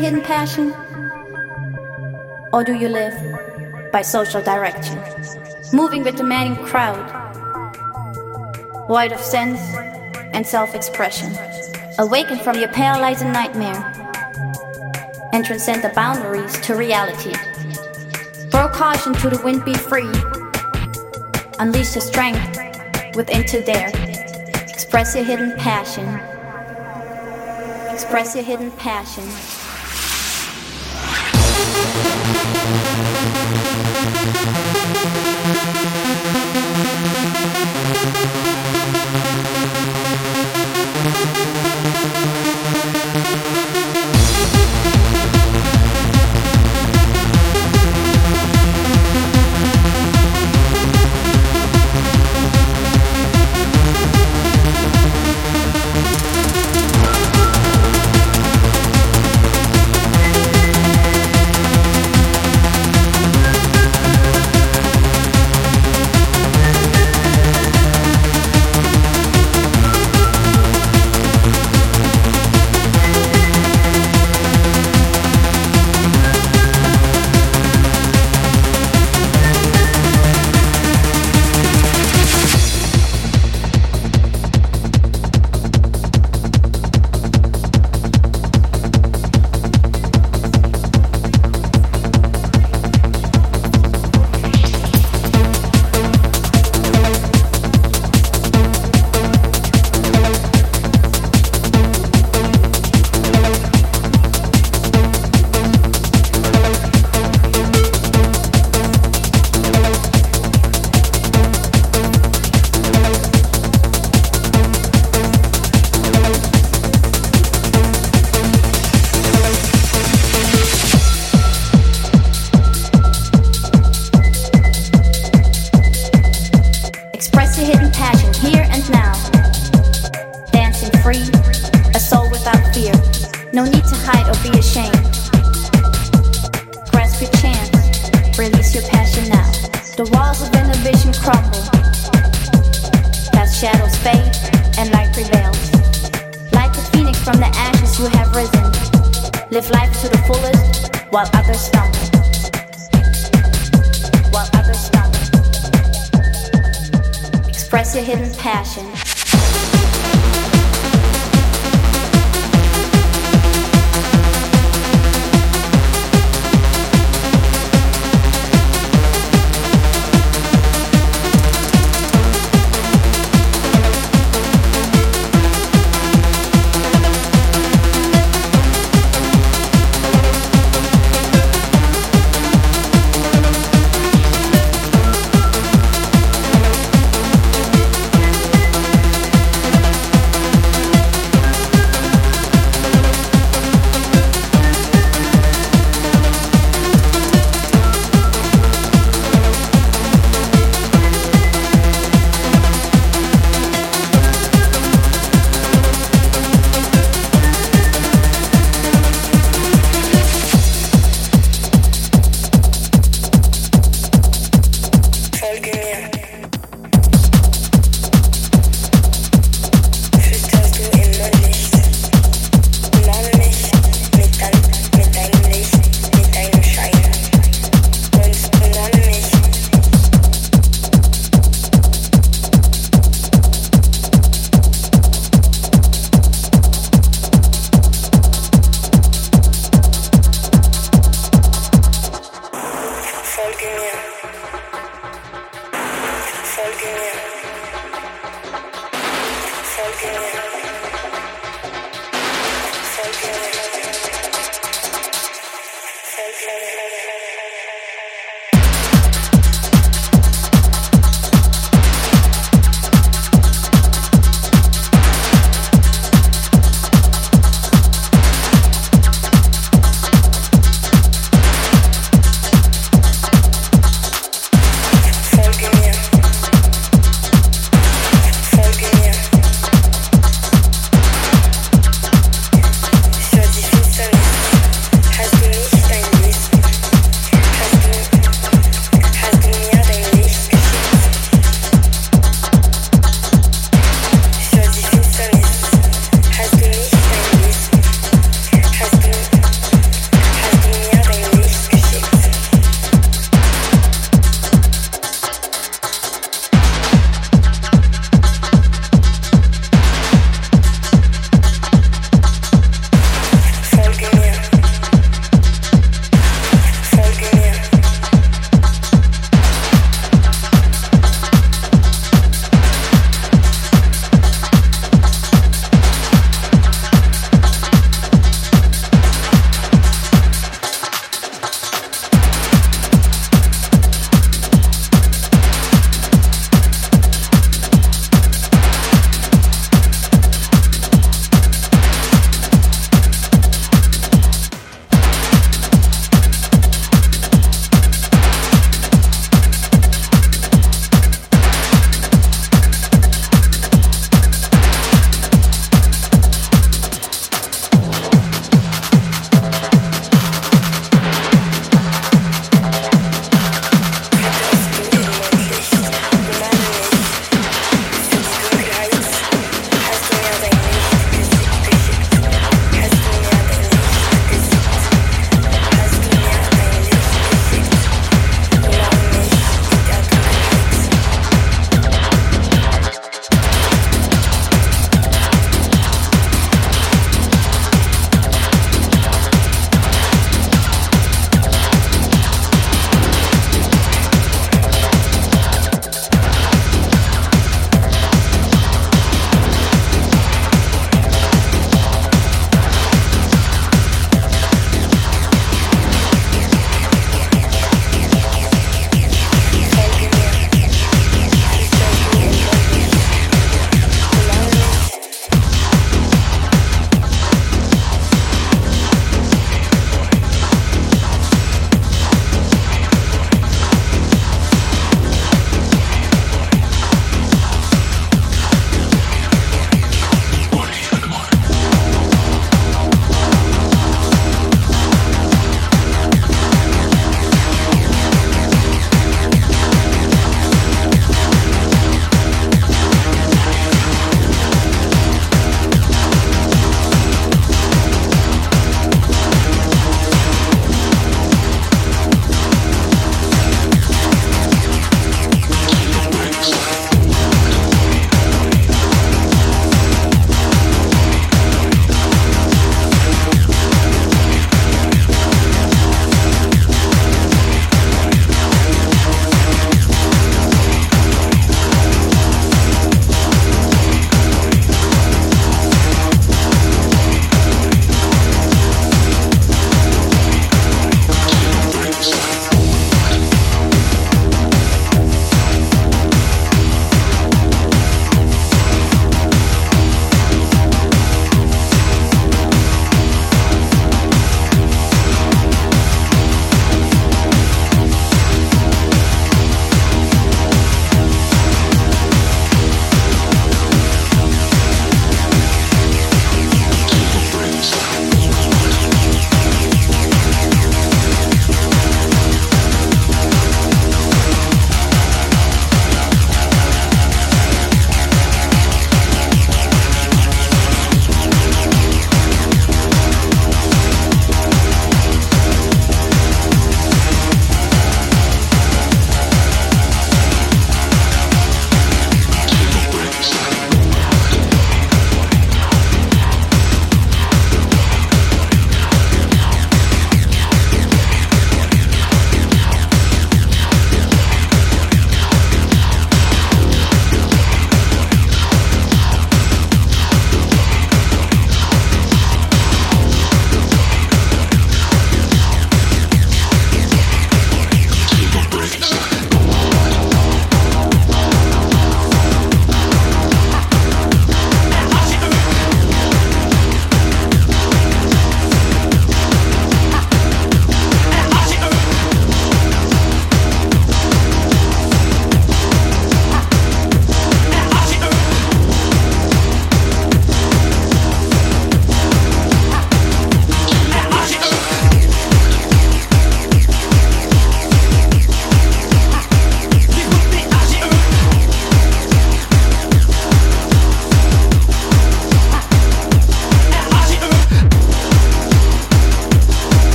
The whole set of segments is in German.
hidden passion? Or do you live by social direction, moving with the demanding crowd, void of sense and self expression? Awaken from your paralyzing nightmare and transcend the boundaries to reality. Throw caution to the wind, be free. Unleash the strength within to dare. Express your hidden passion. Express your hidden passion.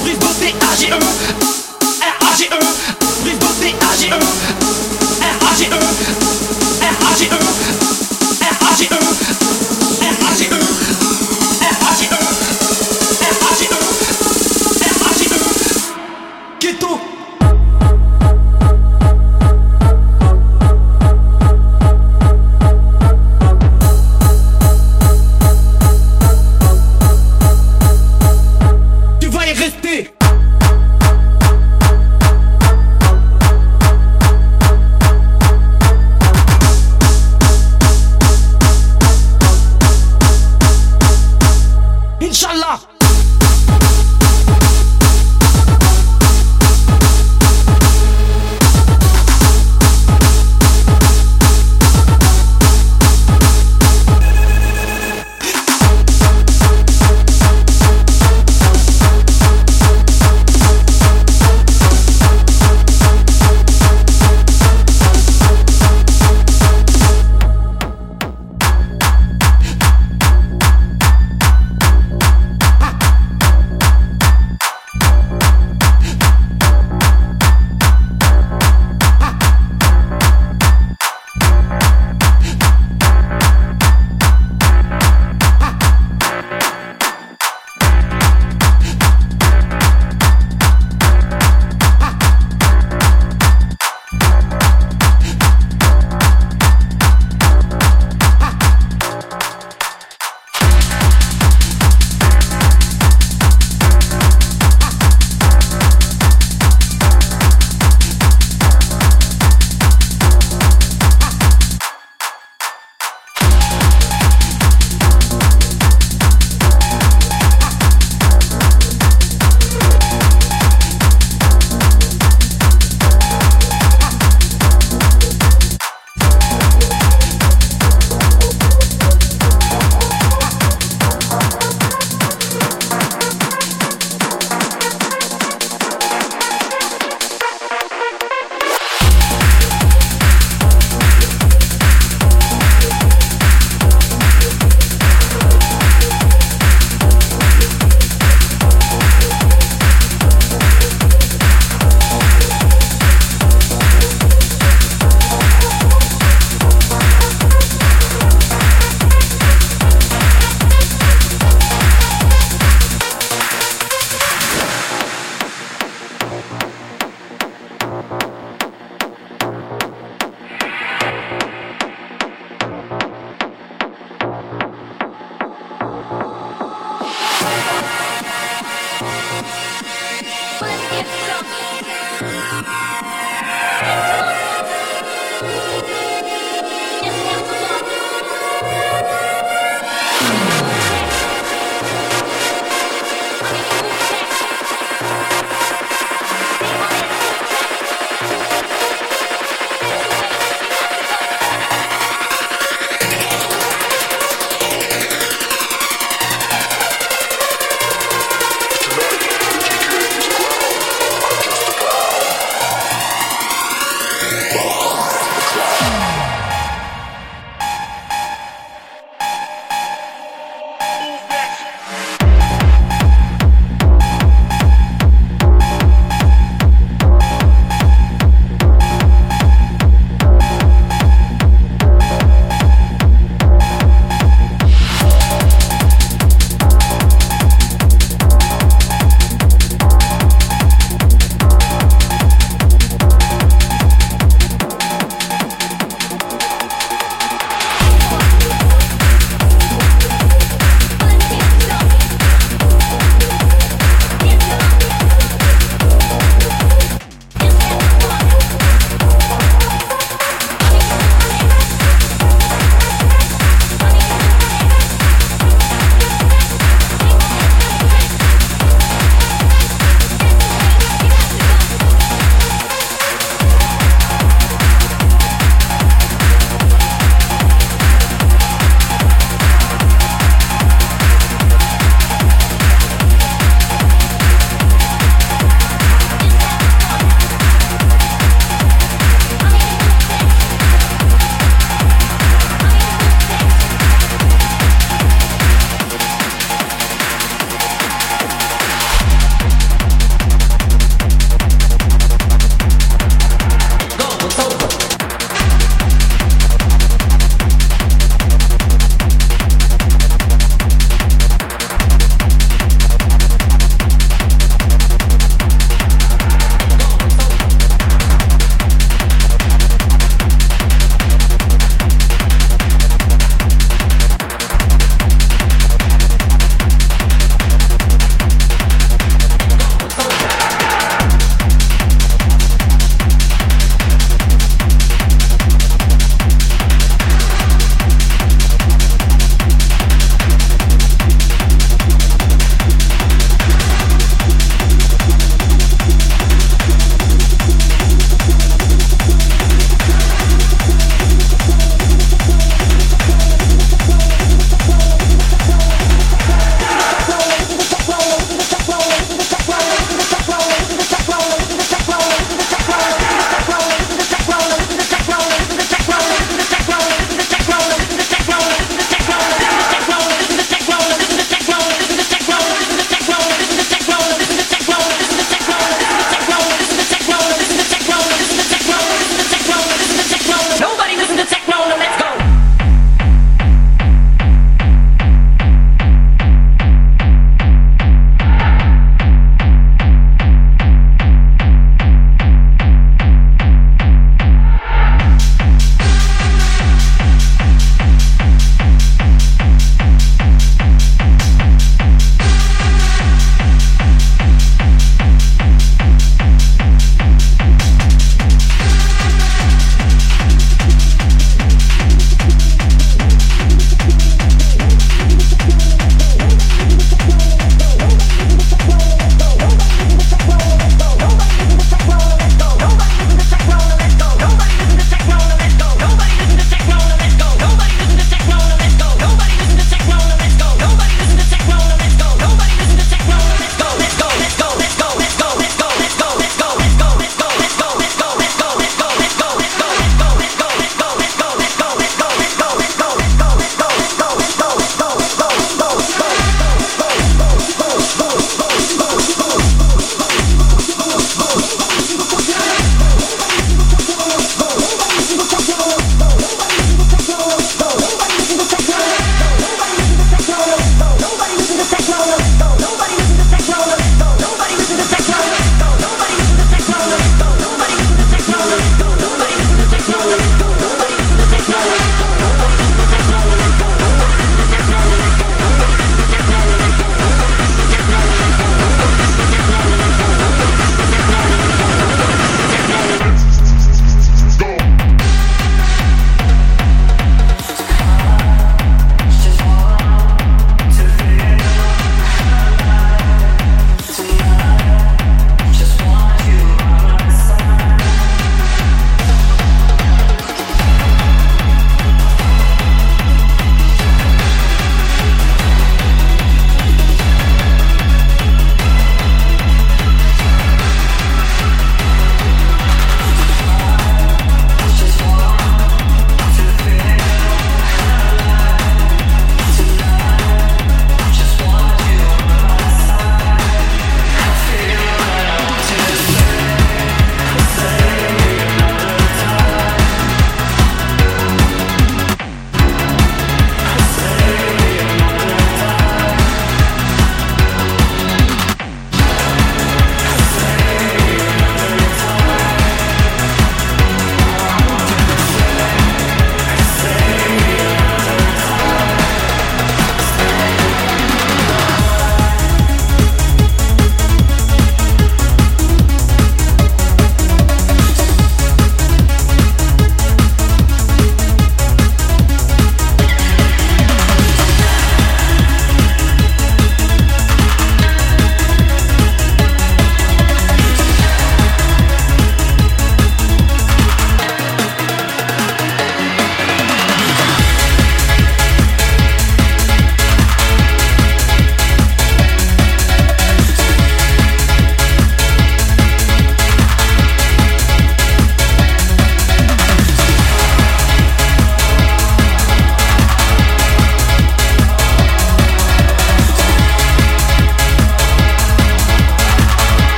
construisent dans CAGE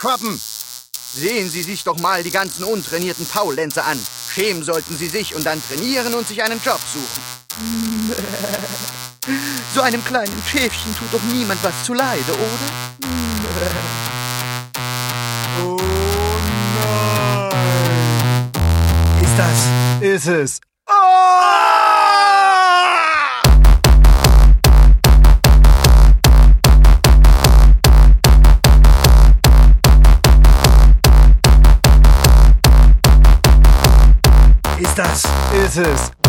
Kaulquappen? Sehen Sie sich doch mal die ganzen untrainierten Faulenzer an. Schämen sollten Sie sich und dann trainieren und sich einen Job suchen. So einem kleinen Schäfchen tut doch niemand was zuleide, oder? Oh nein. Ist das? Ist es. This.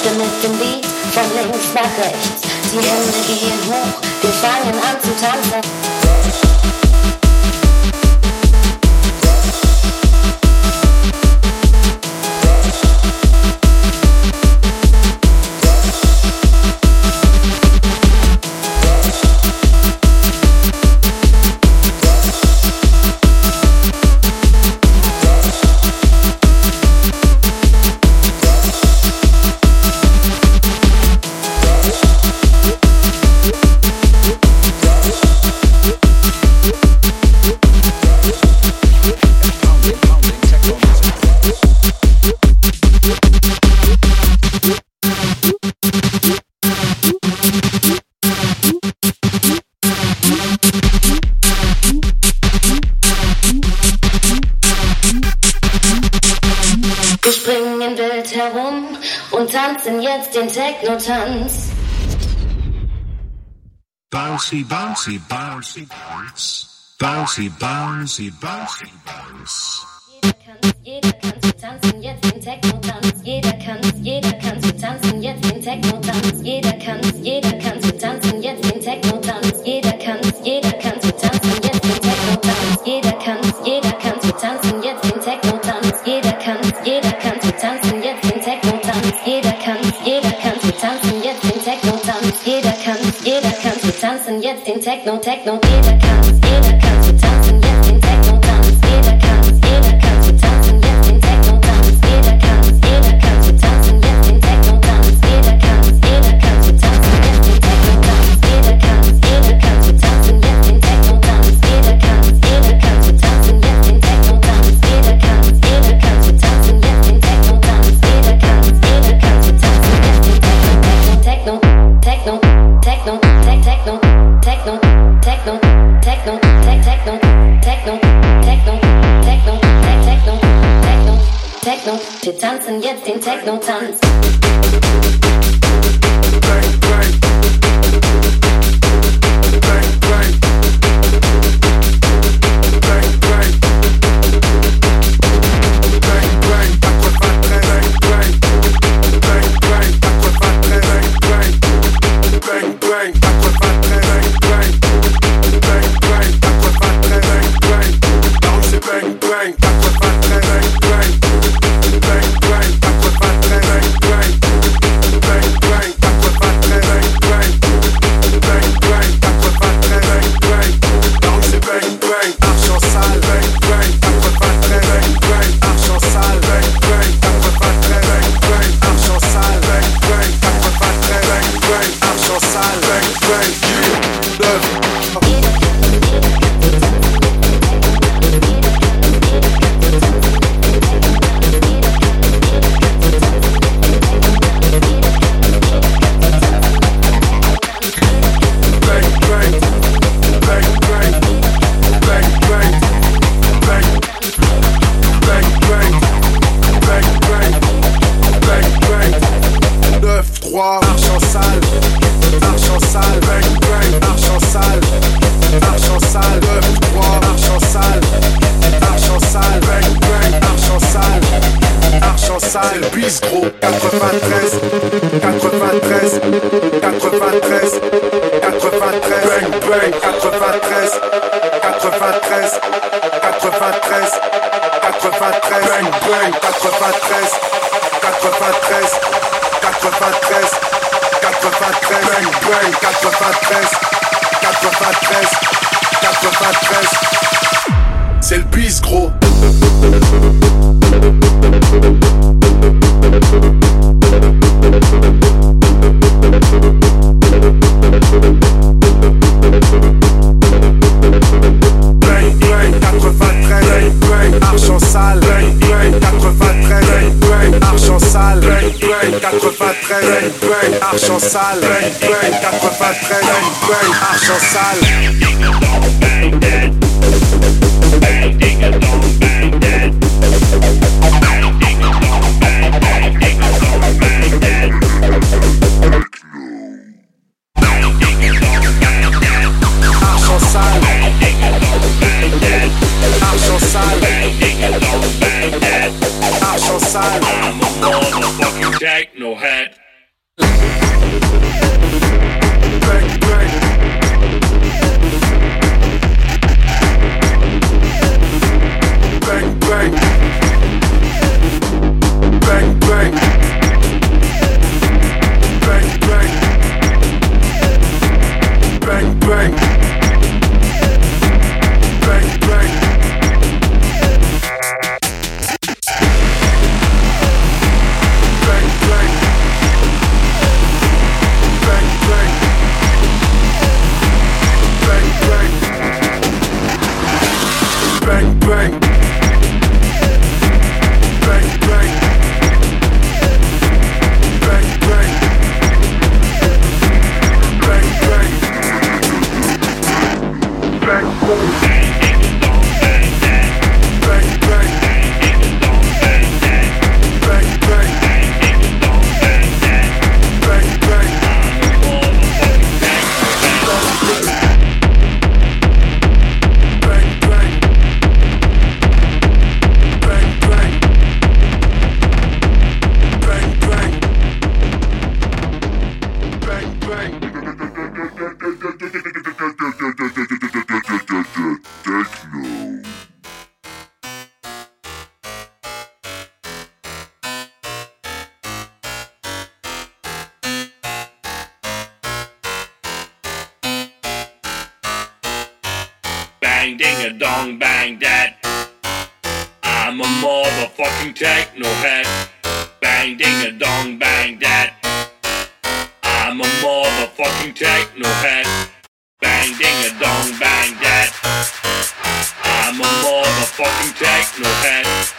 Stimme mit dem Beat von links nach rechts. Die Hände gehen hoch, wir fangen an zu tanzen. den Techno-Tanz. Bouncy, bouncy, bouncy, bounce. Bouncy, bouncy, bouncy, bounce. Jeder kann zu tanzen, jetzt den Techno-Tanz. Jeder kann, jeder kann zu tanzen, jetzt den Techno-Tanz. Jeder kann, jeder kann zu tanzen, jetzt den Techno-Tanz. Jeder kann, jeder kann zu tanzen, jetzt den Techno-Tanz. Jeder kann, jeder kann zu tanzen, jetzt den Techno-Tanz. Jeder kann, jeder kann zu tanzen, jetzt den Techno-Tanz. Jeder tanzen jetzt den Techno-Tanz. Jeder kann, jeder kann. Wir tanzen jetzt den Techno-Techno. Jeder kann, jeder kann. bang, ding a dong, bang that. I'm a motherfucking techno head. Bang, ding a dong, bang that. I'm a motherfucking techno head. Bang, ding a dong, bang that. I'm a motherfucking techno head.